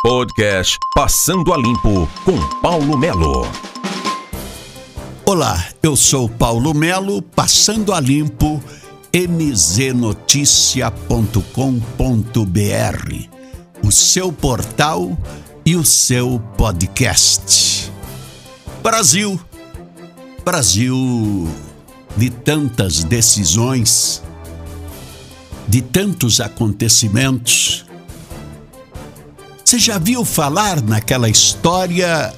Podcast Passando a Limpo com Paulo Melo. Olá, eu sou Paulo Melo, passando a limpo mznoticia.com.br, o seu portal e o seu podcast. Brasil, Brasil de tantas decisões, de tantos acontecimentos. Você já viu falar naquela história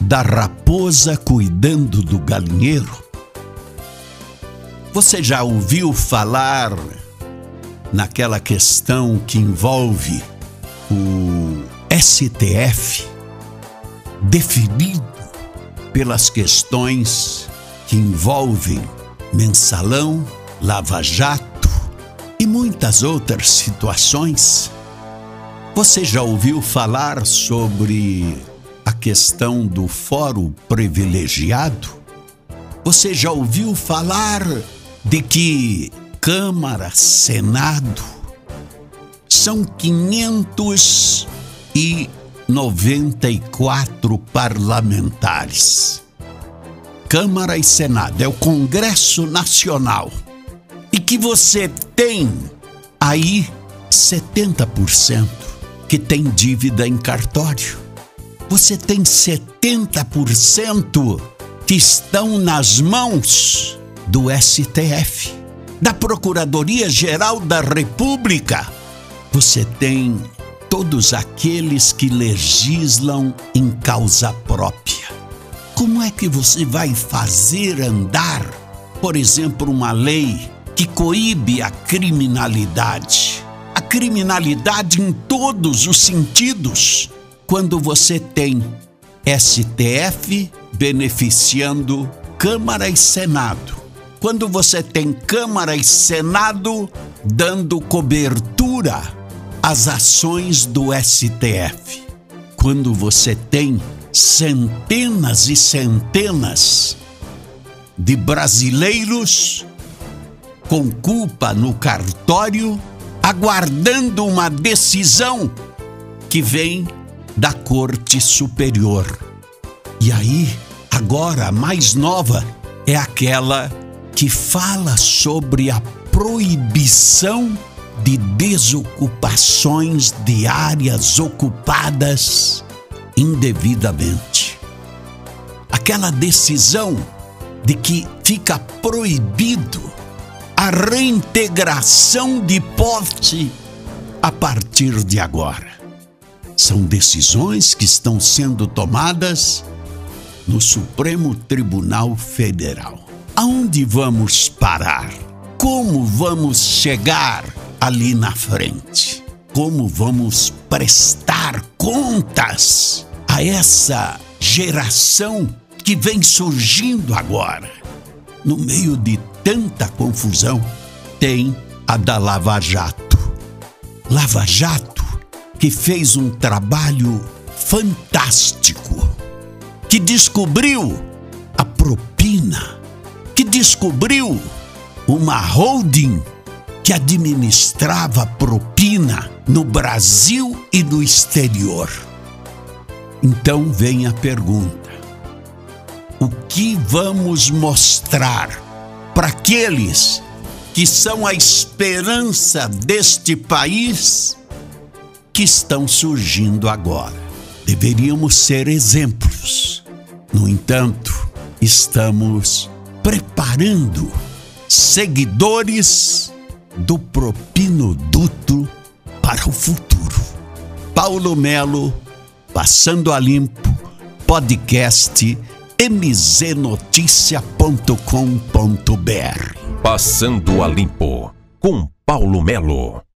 da raposa cuidando do galinheiro? Você já ouviu falar naquela questão que envolve o STF definido pelas questões que envolvem mensalão, lava-jato e muitas outras situações? Você já ouviu falar sobre a questão do fórum privilegiado? Você já ouviu falar de que Câmara, Senado são 594 parlamentares. Câmara e Senado é o Congresso Nacional. E que você tem aí 70% que tem dívida em cartório. Você tem 70% que estão nas mãos do STF, da Procuradoria-Geral da República. Você tem todos aqueles que legislam em causa própria. Como é que você vai fazer andar, por exemplo, uma lei que coíbe a criminalidade? A criminalidade em todos os sentidos, quando você tem STF beneficiando Câmara e Senado. Quando você tem Câmara e Senado dando cobertura às ações do STF. Quando você tem centenas e centenas de brasileiros com culpa no cartório, aguardando uma decisão que vem da Corte Superior. E aí, agora a mais nova é aquela que fala sobre a proibição de desocupações de áreas ocupadas indevidamente. Aquela decisão de que fica proibido a reintegração de posse a partir de agora. São decisões que estão sendo tomadas no Supremo Tribunal Federal. Aonde vamos parar? Como vamos chegar ali na frente? Como vamos prestar contas a essa geração que vem surgindo agora? No meio de tanta confusão, tem a da Lava Jato. Lava Jato que fez um trabalho fantástico, que descobriu a propina, que descobriu uma holding que administrava propina no Brasil e no exterior. Então vem a pergunta: o que vamos mostrar para aqueles que são a esperança deste país que estão surgindo agora? Deveríamos ser exemplos. No entanto, estamos preparando seguidores do propinoduto para o futuro. Paulo Melo, Passando a Limpo, podcast mznoticia.com.br. Passando a Limpo com Paulo Melo.